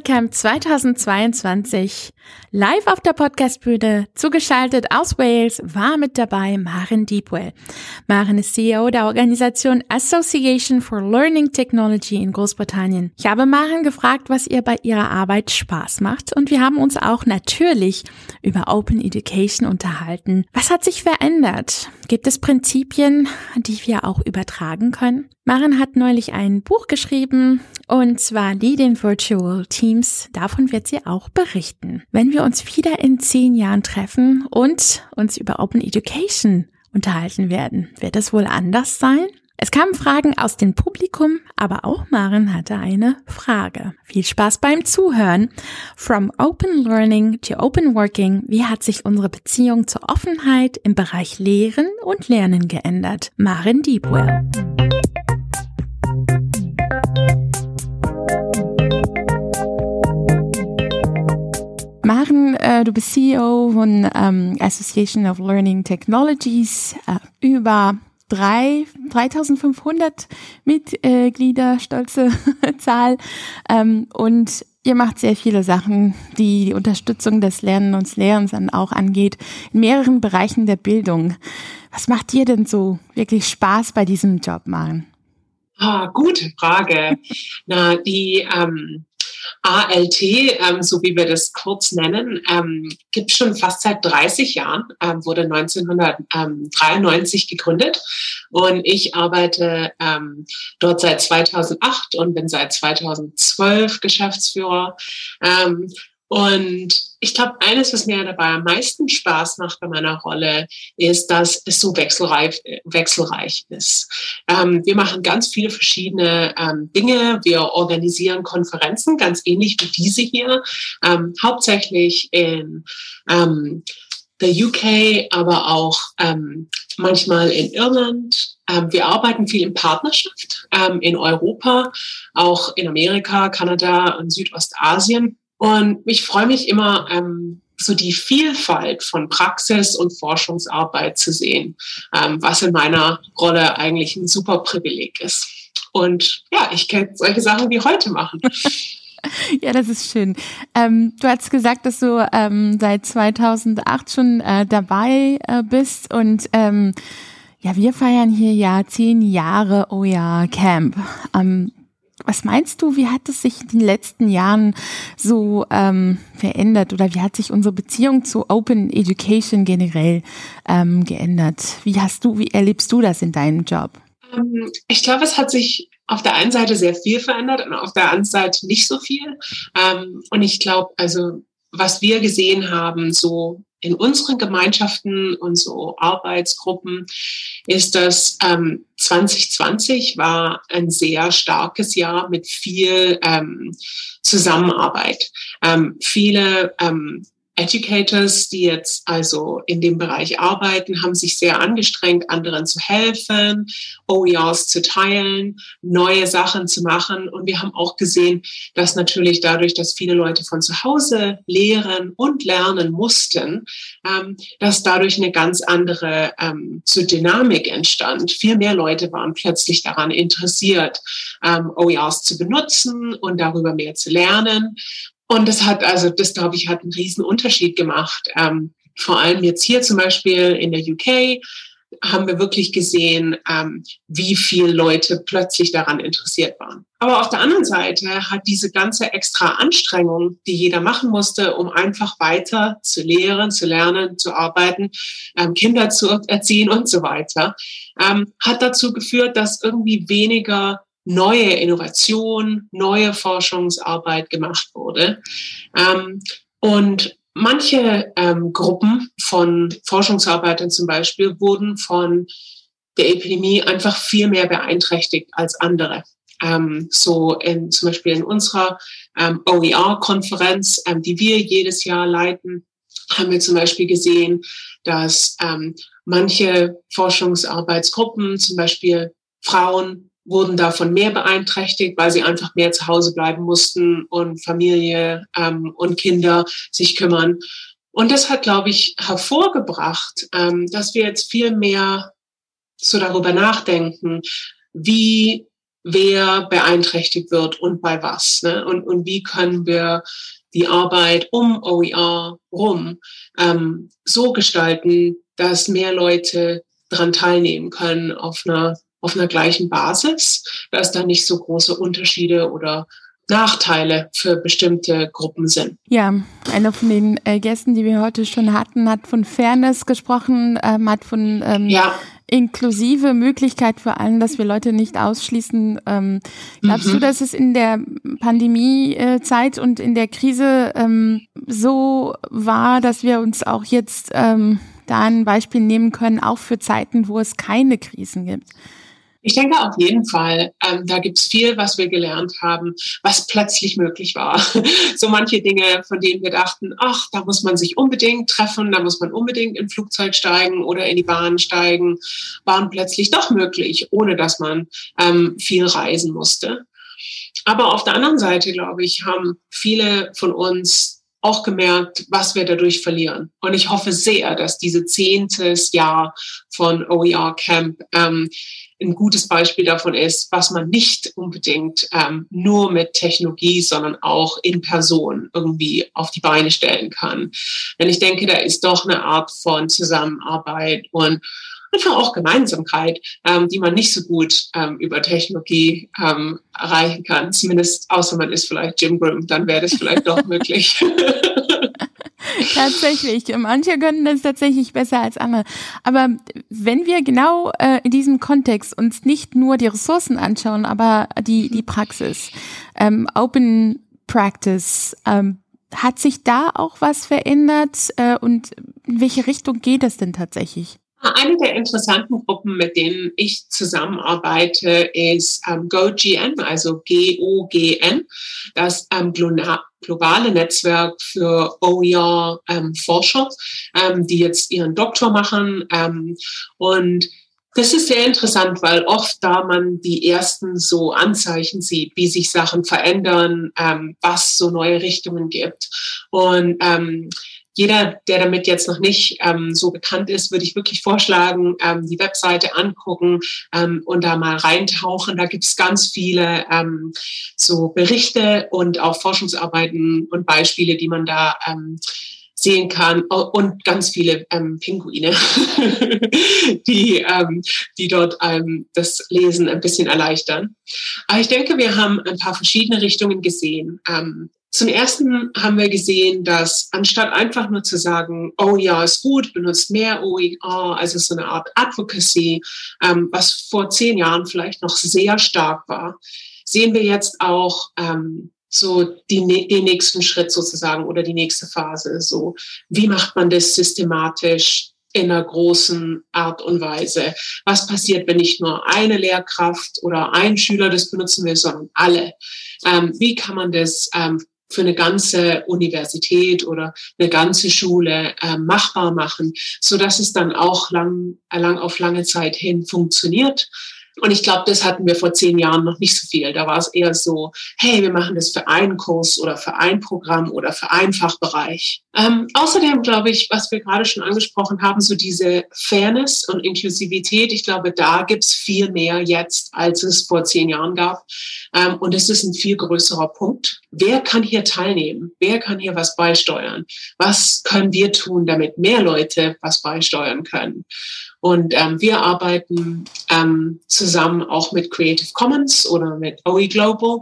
Karrierecamp 2022. Live auf der Podcastbühne, zugeschaltet aus Wales, war mit dabei Maren Deepwell. Maren ist CEO der Organisation Association for Learning Technology in Großbritannien. Ich habe Maren gefragt, was ihr bei ihrer Arbeit Spaß macht und wir haben uns auch natürlich über Open Education unterhalten. Was hat sich verändert? Gibt es Prinzipien, die wir auch übertragen können? Maren hat neulich ein Buch geschrieben und zwar Leading Virtual Teams. Davon wird sie auch berichten. Wenn wir uns wieder in zehn Jahren treffen und uns über Open Education unterhalten werden, wird es wohl anders sein? Es kamen Fragen aus dem Publikum, aber auch Maren hatte eine Frage. Viel Spaß beim Zuhören. From Open Learning to Open Working, wie hat sich unsere Beziehung zur Offenheit im Bereich Lehren und Lernen geändert? Maren Deepwell. Du bist CEO von ähm, Association of Learning Technologies, äh, über drei, 3500 Mitglieder, stolze Zahl. Ähm, und ihr macht sehr viele Sachen, die die Unterstützung des Lernens und Lehrens dann auch angeht, in mehreren Bereichen der Bildung. Was macht dir denn so wirklich Spaß bei diesem Job, Maren? Ah, gute Frage. Na, die ähm, ALT, ähm, so wie wir das kurz nennen, ähm, gibt schon fast seit 30 Jahren, ähm, wurde 1993 gegründet und ich arbeite ähm, dort seit 2008 und bin seit 2012 Geschäftsführer. Ähm, und ich glaube, eines, was mir dabei am meisten Spaß macht bei meiner Rolle, ist, dass es so wechselreich, wechselreich ist. Ähm, wir machen ganz viele verschiedene ähm, Dinge. Wir organisieren Konferenzen, ganz ähnlich wie diese hier, ähm, hauptsächlich in ähm, der UK, aber auch ähm, manchmal in Irland. Ähm, wir arbeiten viel in Partnerschaft in Europa, auch in Amerika, Kanada und Südostasien. Und ich freue mich immer, ähm, so die Vielfalt von Praxis und Forschungsarbeit zu sehen, ähm, was in meiner Rolle eigentlich ein super Privileg ist. Und ja, ich kann solche Sachen wie heute machen. Ja, das ist schön. Ähm, du hast gesagt, dass du ähm, seit 2008 schon äh, dabei äh, bist und ähm, ja, wir feiern hier ja zehn Jahre Oh ja Camp. Ähm, was meinst du, wie hat es sich in den letzten Jahren so ähm, verändert oder wie hat sich unsere Beziehung zu Open Education generell ähm, geändert? Wie hast du, wie erlebst du das in deinem Job? Ähm, ich glaube, es hat sich auf der einen Seite sehr viel verändert und auf der anderen Seite nicht so viel. Ähm, und ich glaube, also was wir gesehen haben, so in unseren Gemeinschaften und so Arbeitsgruppen ist, dass ähm, 2020 war ein sehr starkes Jahr mit viel ähm, Zusammenarbeit. Ähm, viele ähm, Educators, die jetzt also in dem Bereich arbeiten, haben sich sehr angestrengt, anderen zu helfen, OERs zu teilen, neue Sachen zu machen. Und wir haben auch gesehen, dass natürlich dadurch, dass viele Leute von zu Hause lehren und lernen mussten, ähm, dass dadurch eine ganz andere ähm, so Dynamik entstand. Viel mehr Leute waren plötzlich daran interessiert, ähm, OERs zu benutzen und darüber mehr zu lernen. Und das hat, also das glaube ich, hat einen riesen Unterschied gemacht. Ähm, vor allem jetzt hier zum Beispiel in der UK haben wir wirklich gesehen, ähm, wie viele Leute plötzlich daran interessiert waren. Aber auf der anderen Seite hat diese ganze extra Anstrengung, die jeder machen musste, um einfach weiter zu lehren, zu lernen, zu arbeiten, ähm, Kinder zu erziehen und so weiter, ähm, hat dazu geführt, dass irgendwie weniger neue Innovation, neue Forschungsarbeit gemacht wurde. Ähm, und manche ähm, Gruppen von Forschungsarbeitern zum Beispiel wurden von der Epidemie einfach viel mehr beeinträchtigt als andere. Ähm, so in, zum Beispiel in unserer ähm, OER-Konferenz, ähm, die wir jedes Jahr leiten, haben wir zum Beispiel gesehen, dass ähm, manche Forschungsarbeitsgruppen, zum Beispiel Frauen, wurden davon mehr beeinträchtigt, weil sie einfach mehr zu Hause bleiben mussten und Familie ähm, und Kinder sich kümmern. Und das hat, glaube ich, hervorgebracht, ähm, dass wir jetzt viel mehr so darüber nachdenken, wie wer beeinträchtigt wird und bei was. Ne? Und, und wie können wir die Arbeit um OER rum ähm, so gestalten, dass mehr Leute daran teilnehmen können auf einer, auf einer gleichen Basis, dass da nicht so große Unterschiede oder Nachteile für bestimmte Gruppen sind. Ja, einer von den äh, Gästen, die wir heute schon hatten, hat von Fairness gesprochen, ähm, hat von ähm, ja. inklusive Möglichkeit vor allem, dass wir Leute nicht ausschließen. Ähm, glaubst mhm. du, dass es in der Pandemiezeit und in der Krise ähm, so war, dass wir uns auch jetzt ähm, da ein Beispiel nehmen können, auch für Zeiten, wo es keine Krisen gibt? Ich denke auf jeden Fall, ähm, da gibt's viel, was wir gelernt haben, was plötzlich möglich war. so manche Dinge, von denen wir dachten, ach, da muss man sich unbedingt treffen, da muss man unbedingt in Flugzeug steigen oder in die Bahn steigen, waren plötzlich doch möglich, ohne dass man ähm, viel reisen musste. Aber auf der anderen Seite, glaube ich, haben viele von uns auch gemerkt, was wir dadurch verlieren. Und ich hoffe sehr, dass diese zehntes Jahr von OER Camp ähm, ein gutes Beispiel davon ist, was man nicht unbedingt ähm, nur mit Technologie, sondern auch in Person irgendwie auf die Beine stellen kann. Denn ich denke, da ist doch eine Art von Zusammenarbeit und einfach auch Gemeinsamkeit, ähm, die man nicht so gut ähm, über Technologie ähm, erreichen kann. Zumindest außer man ist vielleicht Jim Grim, dann wäre das vielleicht doch möglich. tatsächlich. Manche können das tatsächlich besser als andere. Aber wenn wir genau äh, in diesem Kontext uns nicht nur die Ressourcen anschauen, aber die, die Praxis, ähm, Open Practice, ähm, hat sich da auch was verändert äh, und in welche Richtung geht es denn tatsächlich? Eine der interessanten Gruppen, mit denen ich zusammenarbeite, ist ähm, GoGN, also G-O-G-N, das ähm, globale Netzwerk für OER-Forscher, ähm, ähm, die jetzt ihren Doktor machen. Ähm, und das ist sehr interessant, weil oft da man die ersten so Anzeichen sieht, wie sich Sachen verändern, ähm, was so neue Richtungen gibt. Und ähm, jeder, der damit jetzt noch nicht ähm, so bekannt ist, würde ich wirklich vorschlagen, ähm, die Webseite angucken ähm, und da mal reintauchen. Da gibt es ganz viele ähm, so Berichte und auch Forschungsarbeiten und Beispiele, die man da ähm, sehen kann und ganz viele ähm, Pinguine, die, ähm, die dort ähm, das Lesen ein bisschen erleichtern. Aber ich denke, wir haben ein paar verschiedene Richtungen gesehen. Ähm, zum ersten haben wir gesehen, dass anstatt einfach nur zu sagen, oh ja, ist gut, benutzt mehr OER, also so eine Art Advocacy, ähm, was vor zehn Jahren vielleicht noch sehr stark war, sehen wir jetzt auch ähm, so die, den nächsten Schritt sozusagen oder die nächste Phase. So, wie macht man das systematisch? in einer großen Art und Weise. Was passiert, wenn nicht nur eine Lehrkraft oder ein Schüler das benutzen will, sondern alle? Ähm, wie kann man das ähm, für eine ganze Universität oder eine ganze Schule äh, machbar machen, so dass es dann auch lang, lang auf lange Zeit hin funktioniert und ich glaube, das hatten wir vor zehn Jahren noch nicht so viel. Da war es eher so, hey, wir machen das für einen Kurs oder für ein Programm oder für einen Fachbereich. Ähm, außerdem glaube ich, was wir gerade schon angesprochen haben, so diese Fairness und Inklusivität, ich glaube, da gibt's viel mehr jetzt, als es vor zehn Jahren gab. Ähm, und es ist ein viel größerer Punkt. Wer kann hier teilnehmen? Wer kann hier was beisteuern? Was können wir tun, damit mehr Leute was beisteuern können? Und ähm, wir arbeiten ähm, zusammen auch mit Creative Commons oder mit OE Global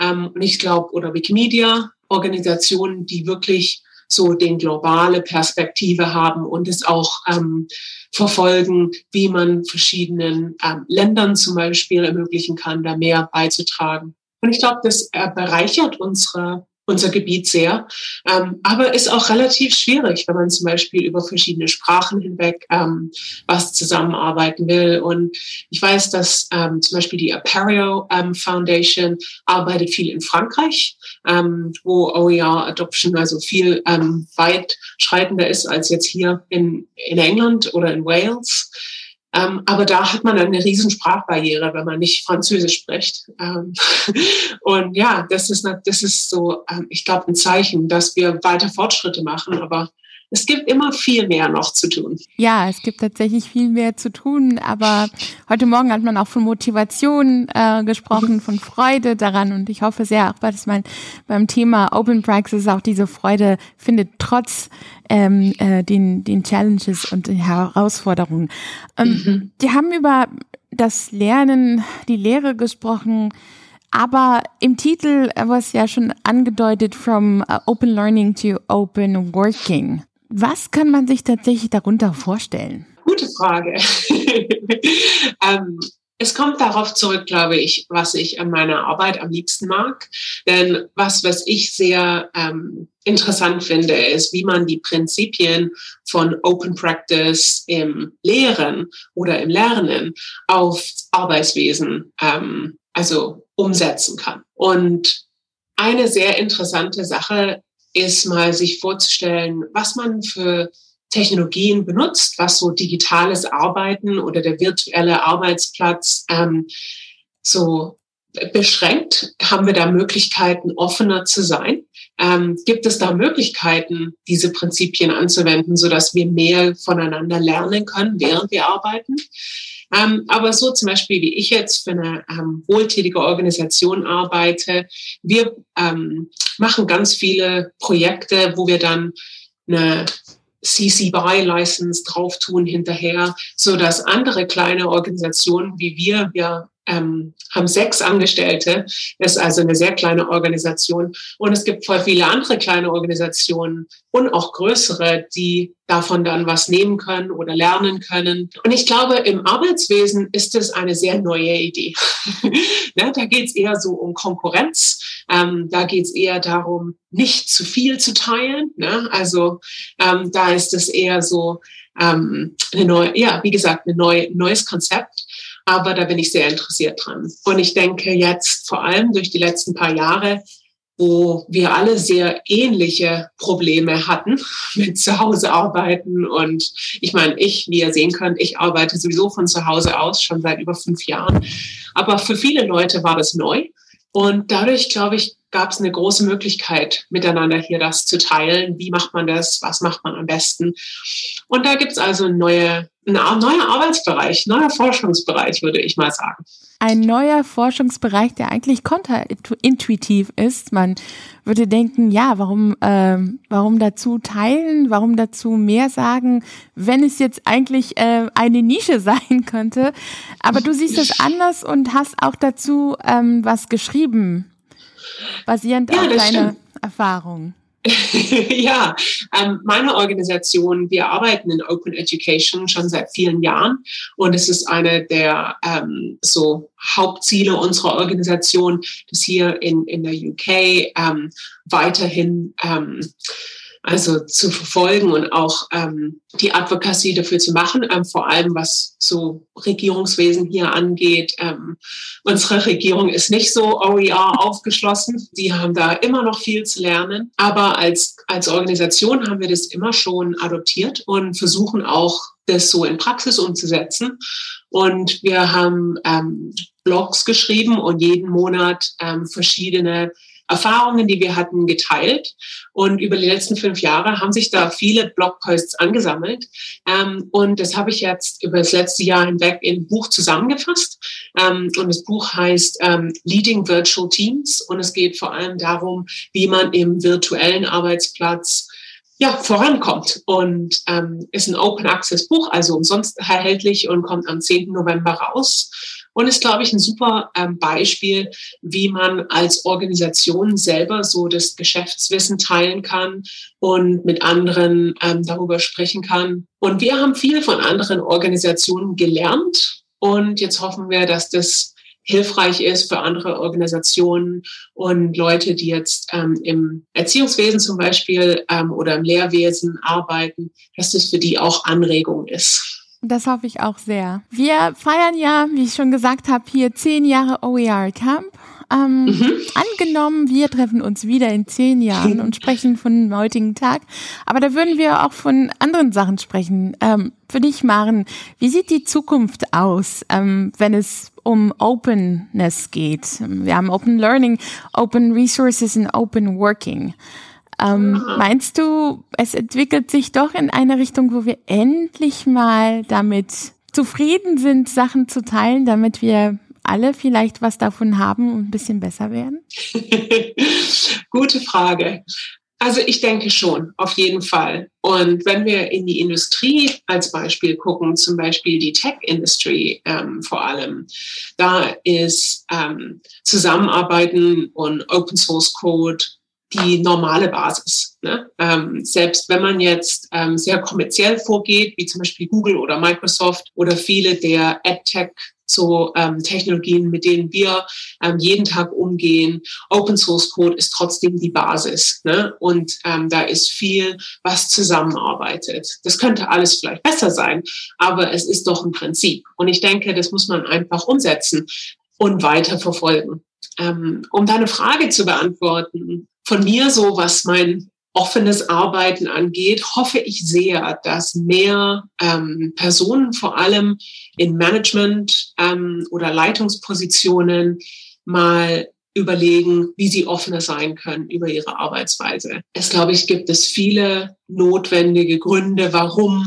ähm, und ich glaube, oder Wikimedia, Organisationen, die wirklich so den globale Perspektive haben und es auch ähm, verfolgen, wie man verschiedenen ähm, Ländern zum Beispiel ermöglichen kann, da mehr beizutragen. Und ich glaube, das äh, bereichert unsere unser Gebiet sehr. Ähm, aber ist auch relativ schwierig, wenn man zum Beispiel über verschiedene Sprachen hinweg ähm, was zusammenarbeiten will. Und ich weiß, dass ähm, zum Beispiel die Aperio ähm, Foundation arbeitet viel in Frankreich, ähm, wo OER Adoption also viel ähm, weit schreitender ist als jetzt hier in, in England oder in Wales. Ähm, aber da hat man eine riesen Sprachbarriere, wenn man nicht Französisch spricht. Ähm, und ja, das ist, das ist so, ähm, ich glaube, ein Zeichen, dass wir weiter Fortschritte machen, aber es gibt immer viel mehr noch zu tun. Ja, es gibt tatsächlich viel mehr zu tun, aber heute Morgen hat man auch von Motivation äh, gesprochen, von Freude daran und ich hoffe sehr, auch dass man beim Thema Open Praxis auch diese Freude findet, trotz ähm, äh, den, den Challenges und den Herausforderungen. Ähm, mhm. Die haben über das Lernen, die Lehre gesprochen, aber im Titel war es ja schon angedeutet, from uh, Open Learning to Open Working. Was kann man sich tatsächlich darunter vorstellen? Gute Frage. ähm, es kommt darauf zurück, glaube ich, was ich an meiner Arbeit am liebsten mag. Denn was, was ich sehr ähm, interessant finde, ist, wie man die Prinzipien von Open Practice im Lehren oder im Lernen auf Arbeitswesen, ähm, also umsetzen kann. Und eine sehr interessante Sache ist mal sich vorzustellen, was man für Technologien benutzt, was so digitales Arbeiten oder der virtuelle Arbeitsplatz ähm, so beschränkt? Haben wir da Möglichkeiten, offener zu sein? Ähm, gibt es da Möglichkeiten, diese Prinzipien anzuwenden, so dass wir mehr voneinander lernen können, während wir arbeiten? Ähm, aber so zum Beispiel, wie ich jetzt für eine ähm, wohltätige Organisation arbeite, wir ähm, machen ganz viele Projekte, wo wir dann eine CC BY License drauf tun hinterher, so dass andere kleine Organisationen wie wir, wir ähm, haben sechs Angestellte, ist also eine sehr kleine Organisation. Und es gibt voll viele andere kleine Organisationen und auch größere, die davon dann was nehmen können oder lernen können. Und ich glaube, im Arbeitswesen ist es eine sehr neue Idee. ja, da geht es eher so um Konkurrenz. Ähm, da geht es eher darum, nicht zu viel zu teilen. Ne? Also ähm, da ist es eher so ähm, eine neue, ja, wie gesagt, ein neu, neues Konzept. Aber da bin ich sehr interessiert dran. Und ich denke jetzt vor allem durch die letzten paar Jahre, wo wir alle sehr ähnliche Probleme hatten mit Zuhause arbeiten. Und ich meine, ich, wie ihr sehen könnt, ich arbeite sowieso von zu Hause aus schon seit über fünf Jahren. Aber für viele Leute war das neu. Und dadurch, glaube ich, gab es eine große Möglichkeit, miteinander hier das zu teilen. Wie macht man das? Was macht man am besten? Und da gibt es also neue, ein neuer Arbeitsbereich, neuer Forschungsbereich, würde ich mal sagen. Ein neuer Forschungsbereich, der eigentlich konterintuitiv ist. Man würde denken, ja, warum, äh, warum dazu teilen, warum dazu mehr sagen, wenn es jetzt eigentlich äh, eine Nische sein könnte. Aber du siehst es anders und hast auch dazu ähm, was geschrieben basierend ja, auf deiner Erfahrung. ja, ähm, meine Organisation, wir arbeiten in Open Education schon seit vielen Jahren und es ist eine der ähm, so Hauptziele unserer Organisation, dass hier in, in der UK ähm, weiterhin ähm, also zu verfolgen und auch ähm, die Advocacy dafür zu machen, ähm, vor allem was so Regierungswesen hier angeht. Ähm, unsere Regierung ist nicht so OER aufgeschlossen. Die haben da immer noch viel zu lernen. Aber als, als Organisation haben wir das immer schon adoptiert und versuchen auch, das so in Praxis umzusetzen. Und wir haben ähm, Blogs geschrieben und jeden Monat ähm, verschiedene Erfahrungen, die wir hatten, geteilt. Und über die letzten fünf Jahre haben sich da viele Blogposts angesammelt. Ähm, und das habe ich jetzt über das letzte Jahr hinweg in ein Buch zusammengefasst. Ähm, und das Buch heißt ähm, Leading Virtual Teams. Und es geht vor allem darum, wie man im virtuellen Arbeitsplatz ja, vorankommt und ähm, ist ein Open Access Buch, also umsonst erhältlich und kommt am 10. November raus und ist, glaube ich, ein super ähm, Beispiel, wie man als Organisation selber so das Geschäftswissen teilen kann und mit anderen ähm, darüber sprechen kann. Und wir haben viel von anderen Organisationen gelernt und jetzt hoffen wir, dass das hilfreich ist für andere Organisationen und Leute, die jetzt ähm, im Erziehungswesen zum Beispiel ähm, oder im Lehrwesen arbeiten, dass das für die auch Anregung ist. Das hoffe ich auch sehr. Wir feiern ja, wie ich schon gesagt habe, hier zehn Jahre OER Camp. Ähm, mhm. Angenommen, wir treffen uns wieder in zehn Jahren und sprechen von dem heutigen Tag. Aber da würden wir auch von anderen Sachen sprechen. Ähm, für dich, Maren, wie sieht die Zukunft aus, ähm, wenn es um Openness geht? Wir haben Open Learning, Open Resources und Open Working. Ähm. Meinst du, es entwickelt sich doch in eine Richtung, wo wir endlich mal damit zufrieden sind, Sachen zu teilen, damit wir alle vielleicht was davon haben und ein bisschen besser werden? Gute Frage. Also ich denke schon, auf jeden Fall. Und wenn wir in die Industrie als Beispiel gucken, zum Beispiel die Tech-Industrie ähm, vor allem, da ist ähm, Zusammenarbeiten und Open Source Code die normale Basis. Ne? Ähm, selbst wenn man jetzt ähm, sehr kommerziell vorgeht, wie zum Beispiel Google oder Microsoft oder viele der AdTech so ähm, Technologien, mit denen wir ähm, jeden Tag umgehen. Open Source Code ist trotzdem die Basis. Ne? Und ähm, da ist viel, was zusammenarbeitet. Das könnte alles vielleicht besser sein, aber es ist doch ein Prinzip. Und ich denke, das muss man einfach umsetzen und weiter verfolgen. Ähm, um deine Frage zu beantworten, von mir so, was mein offenes Arbeiten angeht, hoffe ich sehr, dass mehr ähm, Personen, vor allem in Management ähm, oder Leitungspositionen, mal überlegen, wie sie offener sein können über ihre Arbeitsweise. Es, glaube ich, gibt es viele notwendige Gründe, warum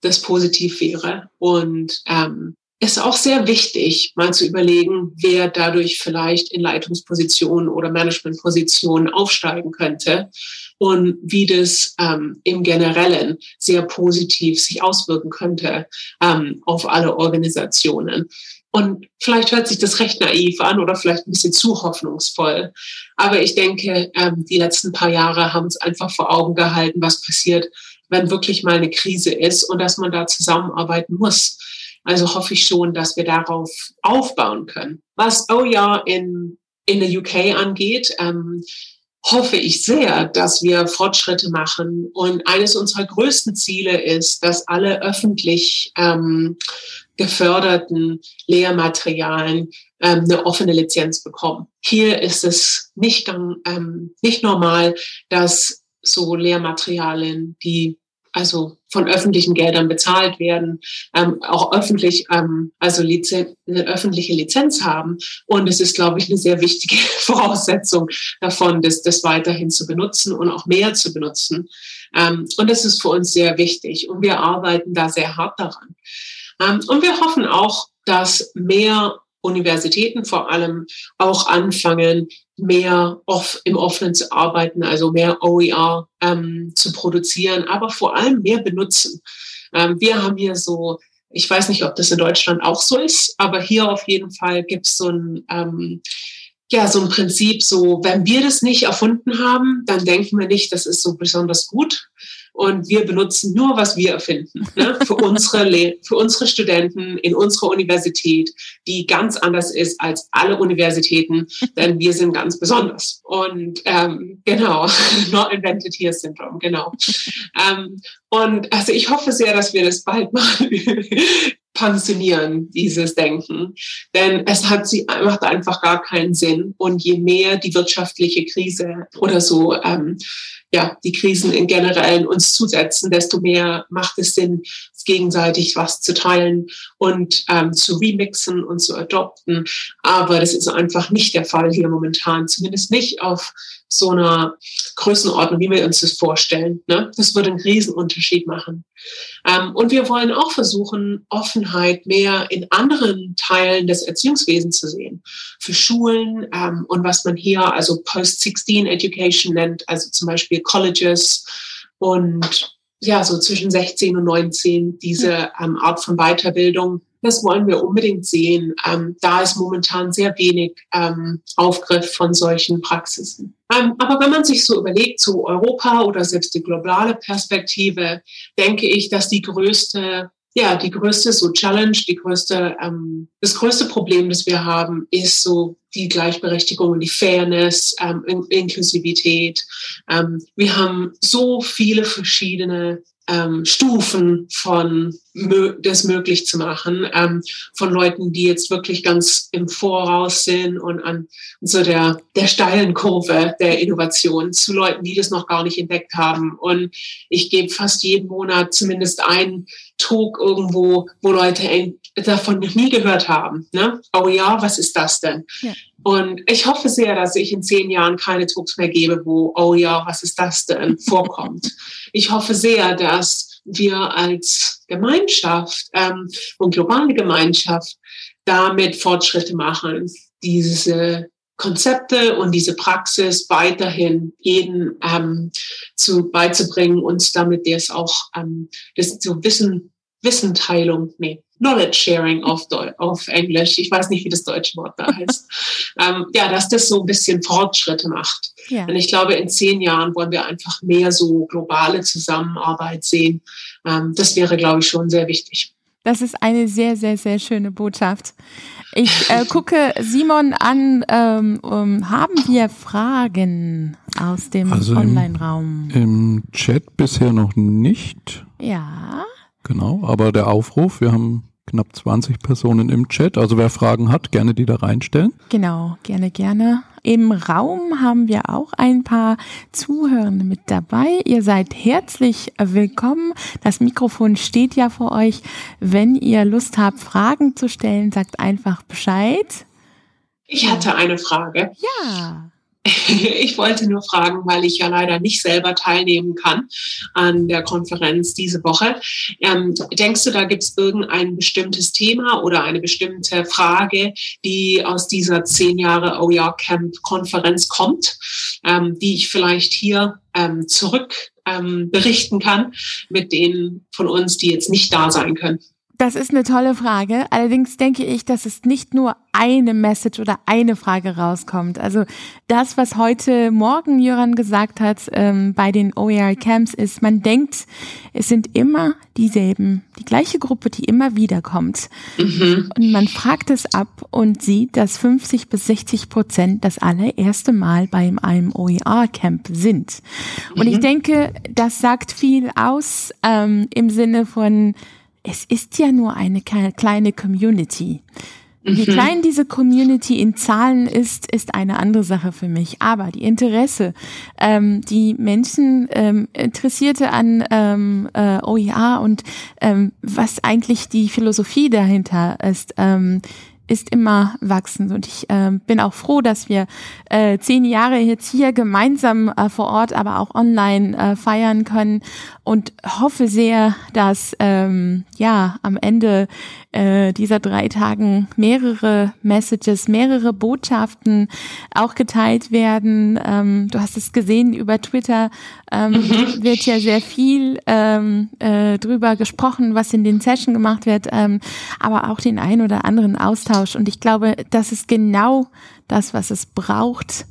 das positiv wäre. Und ähm, ist auch sehr wichtig, mal zu überlegen, wer dadurch vielleicht in Leitungspositionen oder Managementpositionen aufsteigen könnte und wie das ähm, im Generellen sehr positiv sich auswirken könnte ähm, auf alle Organisationen. Und vielleicht hört sich das recht naiv an oder vielleicht ein bisschen zu hoffnungsvoll. Aber ich denke, ähm, die letzten paar Jahre haben uns einfach vor Augen gehalten, was passiert, wenn wirklich mal eine Krise ist und dass man da zusammenarbeiten muss. Also hoffe ich schon, dass wir darauf aufbauen können. Was Oh ja in, in der UK angeht, ähm, hoffe ich sehr, dass wir Fortschritte machen. Und eines unserer größten Ziele ist, dass alle öffentlich ähm, geförderten Lehrmaterialien ähm, eine offene Lizenz bekommen. Hier ist es nicht, ähm, nicht normal, dass so Lehrmaterialien, die also von öffentlichen Geldern bezahlt werden, ähm, auch öffentlich, ähm, also Lizen eine öffentliche Lizenz haben. Und es ist, glaube ich, eine sehr wichtige Voraussetzung davon, das, das weiterhin zu benutzen und auch mehr zu benutzen. Ähm, und das ist für uns sehr wichtig. Und wir arbeiten da sehr hart daran. Ähm, und wir hoffen auch, dass mehr Universitäten vor allem auch anfangen, mehr off, im Offenen zu arbeiten, also mehr OER ähm, zu produzieren, aber vor allem mehr benutzen. Ähm, wir haben hier so, ich weiß nicht, ob das in Deutschland auch so ist, aber hier auf jeden Fall gibt es so ein, ähm, ja, so ein Prinzip, so, wenn wir das nicht erfunden haben, dann denken wir nicht, das ist so besonders gut und wir benutzen nur, was wir erfinden, ne? für, unsere für unsere Studenten in unserer Universität, die ganz anders ist als alle Universitäten, denn wir sind ganz besonders. Und ähm, genau, Not Invented Here Syndrome, genau. Ähm, und also ich hoffe sehr, dass wir das bald mal pensionieren, dieses Denken. Denn es hat sie, macht einfach gar keinen Sinn. Und je mehr die wirtschaftliche Krise oder so ähm, ja, die Krisen in generell uns zusetzen, desto mehr macht es Sinn, gegenseitig was zu teilen und ähm, zu remixen und zu adopten. Aber das ist einfach nicht der Fall hier momentan, zumindest nicht auf so einer Größenordnung, wie wir uns das vorstellen. Ne? Das würde einen Riesenunterschied machen. Ähm, und wir wollen auch versuchen, Offenheit mehr in anderen Teilen des Erziehungswesens zu sehen. Für Schulen ähm, und was man hier also Post-16 Education nennt, also zum Beispiel Colleges und ja, so zwischen 16 und 19 diese ähm, Art von Weiterbildung. Das wollen wir unbedingt sehen. Ähm, da ist momentan sehr wenig ähm, Aufgriff von solchen Praxisen. Ähm, aber wenn man sich so überlegt, zu Europa oder selbst die globale Perspektive, denke ich, dass die größte ja, die größte so Challenge, die größte, ähm, das größte Problem, das wir haben, ist so die Gleichberechtigung und die Fairness, ähm, In Inklusivität. Ähm, wir haben so viele verschiedene ähm, Stufen von das möglich zu machen, ähm, von Leuten, die jetzt wirklich ganz im Voraus sind und an so der, der steilen Kurve der Innovation zu Leuten, die das noch gar nicht entdeckt haben. Und ich gebe fast jeden Monat zumindest einen Talk irgendwo, wo Leute davon noch nie gehört haben. Ne? Oh ja, was ist das denn? Ja. Und ich hoffe sehr, dass ich in zehn Jahren keine Talks mehr gebe, wo, oh ja, was ist das denn, vorkommt. Ich hoffe sehr, dass wir als Gemeinschaft ähm, und globale Gemeinschaft damit Fortschritte machen, diese Konzepte und diese Praxis weiterhin jeden ähm, zu beizubringen und damit das auch ähm, das so Wissen Wissenteilung nee Knowledge Sharing auf, auf Englisch. Ich weiß nicht, wie das deutsche Wort da heißt. ähm, ja, dass das so ein bisschen Fortschritte macht. Ja. Und ich glaube, in zehn Jahren wollen wir einfach mehr so globale Zusammenarbeit sehen. Ähm, das wäre, glaube ich, schon sehr wichtig. Das ist eine sehr, sehr, sehr schöne Botschaft. Ich äh, gucke Simon an. Ähm, um, haben wir Fragen aus dem also Online-Raum? Im, Im Chat bisher noch nicht. Ja. Genau, aber der Aufruf, wir haben knapp 20 Personen im Chat. Also wer Fragen hat, gerne die da reinstellen. Genau, gerne, gerne. Im Raum haben wir auch ein paar Zuhörende mit dabei. Ihr seid herzlich willkommen. Das Mikrofon steht ja vor euch. Wenn ihr Lust habt, Fragen zu stellen, sagt einfach Bescheid. Ich hatte eine Frage. Ja. Ich wollte nur fragen, weil ich ja leider nicht selber teilnehmen kann an der Konferenz diese Woche. Ähm, denkst du, da gibt es irgendein bestimmtes Thema oder eine bestimmte Frage, die aus dieser zehn Jahre OER Camp Konferenz kommt, ähm, die ich vielleicht hier ähm, zurück ähm, berichten kann mit denen von uns, die jetzt nicht da sein können? Das ist eine tolle Frage. Allerdings denke ich, dass es nicht nur eine Message oder eine Frage rauskommt. Also das, was heute Morgen Jöran gesagt hat ähm, bei den OER Camps, ist, man denkt, es sind immer dieselben, die gleiche Gruppe, die immer wieder kommt. Mhm. Und man fragt es ab und sieht, dass 50 bis 60 Prozent das allererste Mal bei einem OER Camp sind. Und mhm. ich denke, das sagt viel aus ähm, im Sinne von, es ist ja nur eine kleine Community. Wie mhm. klein diese Community in Zahlen ist, ist eine andere Sache für mich. Aber die Interesse, ähm, die Menschen ähm, Interessierte an ähm, äh, OER und ähm, was eigentlich die Philosophie dahinter ist, ähm, ist immer wachsend und ich äh, bin auch froh, dass wir äh, zehn Jahre jetzt hier gemeinsam äh, vor Ort, aber auch online äh, feiern können und hoffe sehr, dass ähm, ja am Ende äh, dieser drei Tagen mehrere Messages, mehrere Botschaften auch geteilt werden. Ähm, du hast es gesehen über Twitter ähm, mhm. wird ja sehr viel ähm, äh, drüber gesprochen, was in den Session gemacht wird, ähm, aber auch den ein oder anderen Austausch. Und ich glaube, das ist genau das, was es braucht,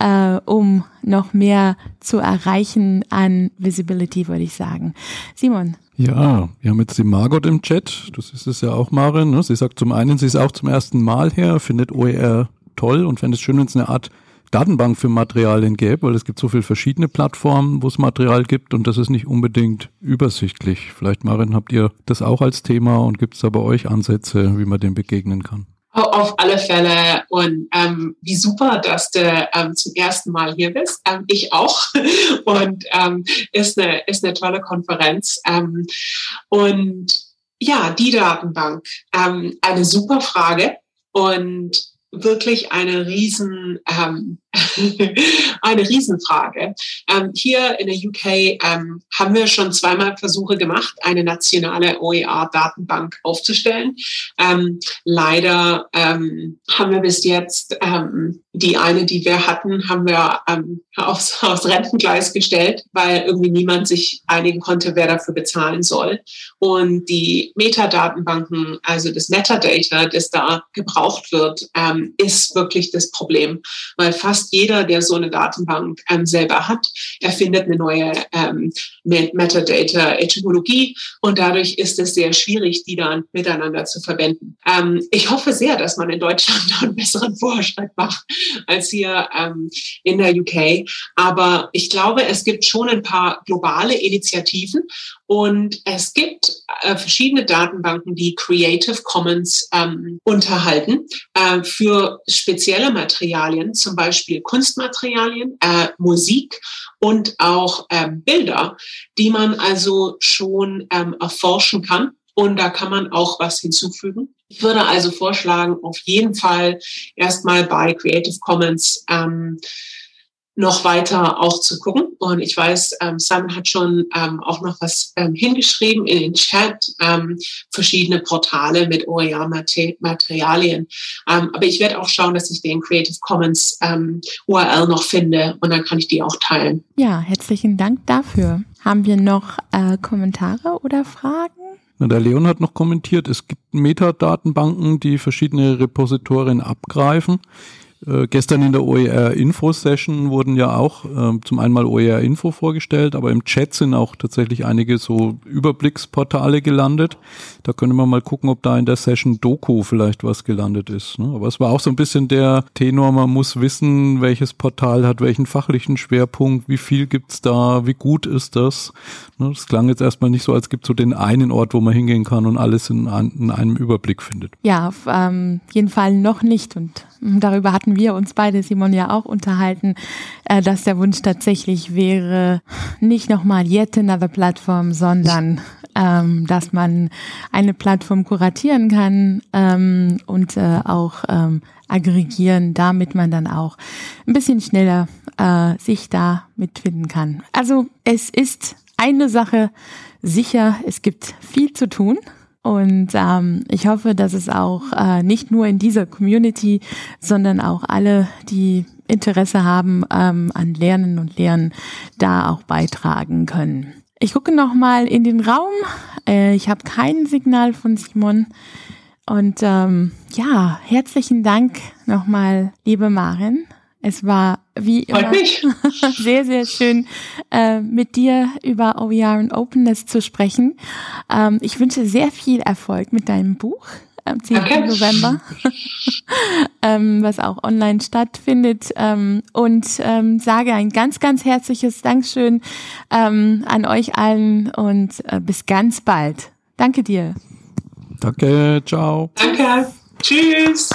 äh, um noch mehr zu erreichen an Visibility, würde ich sagen. Simon. Ja, wir haben jetzt die Margot im Chat. Das ist es ja auch, Marin. Ne? Sie sagt zum einen, sie ist auch zum ersten Mal her, findet OER toll und fände es schön, wenn es eine Art Datenbank für Materialien gäbe, weil es gibt so viele verschiedene Plattformen, wo es Material gibt und das ist nicht unbedingt übersichtlich. Vielleicht, Marin, habt ihr das auch als Thema und gibt es da bei euch Ansätze, wie man dem begegnen kann? Auf alle Fälle und ähm, wie super, dass du ähm, zum ersten Mal hier bist. Ähm, ich auch und ähm, ist eine ist eine tolle Konferenz ähm, und ja die Datenbank ähm, eine super Frage und wirklich eine riesen ähm, eine Riesenfrage. Ähm, hier in der UK ähm, haben wir schon zweimal Versuche gemacht, eine nationale OER-Datenbank aufzustellen. Ähm, leider ähm, haben wir bis jetzt ähm, die eine, die wir hatten, haben wir ähm, aufs, aufs Rentengleis gestellt, weil irgendwie niemand sich einigen konnte, wer dafür bezahlen soll. Und die Metadatenbanken, also das Metadata, das da gebraucht wird, ist wirklich das Problem, weil fast fast jeder, der so eine Datenbank ähm, selber hat, erfindet eine neue ähm, Metadata-Etymologie und dadurch ist es sehr schwierig, die dann miteinander zu verwenden. Ähm, ich hoffe sehr, dass man in Deutschland einen besseren Vorschlag macht als hier ähm, in der UK. Aber ich glaube, es gibt schon ein paar globale Initiativen Und es gibt äh, verschiedene Datenbanken, die Creative Commons ähm, unterhalten äh, für spezielle Materialien, zum Beispiel Kunstmaterialien, äh, Musik und auch ähm, Bilder, die man also schon ähm, erforschen kann. Und da kann man auch was hinzufügen. Ich würde also vorschlagen, auf jeden Fall erstmal bei Creative Commons ähm, noch weiter auch zu gucken. Und ich weiß, ähm, Simon hat schon ähm, auch noch was ähm, hingeschrieben in den Chat, ähm, verschiedene Portale mit OER-Materialien. Ähm, aber ich werde auch schauen, dass ich den Creative Commons ähm, URL noch finde und dann kann ich die auch teilen. Ja, herzlichen Dank dafür. Haben wir noch äh, Kommentare oder Fragen? Na, der Leon hat noch kommentiert, es gibt Metadatenbanken, die verschiedene Repositorien abgreifen. Äh, gestern in der OER-Info-Session wurden ja auch äh, zum einen mal OER-Info vorgestellt, aber im Chat sind auch tatsächlich einige so Überblicksportale gelandet. Da können wir mal gucken, ob da in der Session Doku vielleicht was gelandet ist. Ne? Aber es war auch so ein bisschen der Tenor, man muss wissen, welches Portal hat welchen fachlichen Schwerpunkt, wie viel gibt's da, wie gut ist das. Ne? Das klang jetzt erstmal nicht so, als gibt so den einen Ort, wo man hingehen kann und alles in, in einem Überblick findet. Ja, auf ähm, jeden Fall noch nicht und darüber hatten wir uns beide, Simon, ja auch unterhalten, äh, dass der Wunsch tatsächlich wäre, nicht nochmal yet another Plattform, sondern ähm, dass man eine Plattform kuratieren kann ähm, und äh, auch ähm, aggregieren, damit man dann auch ein bisschen schneller äh, sich da mitfinden kann. Also es ist eine Sache sicher, es gibt viel zu tun. Und ähm, ich hoffe, dass es auch äh, nicht nur in dieser Community, sondern auch alle, die Interesse haben ähm, an Lernen und Lernen, da auch beitragen können. Ich gucke noch mal in den Raum. Äh, ich habe kein Signal von Simon. Und ähm, ja, herzlichen Dank nochmal, liebe Marin. Es war wie immer sehr, sehr schön, äh, mit dir über OER und Openness zu sprechen. Ähm, ich wünsche sehr viel Erfolg mit deinem Buch am 10. Okay. November, ähm, was auch online stattfindet. Ähm, und ähm, sage ein ganz, ganz herzliches Dankeschön ähm, an euch allen und äh, bis ganz bald. Danke dir. Danke, ciao. Danke, tschüss.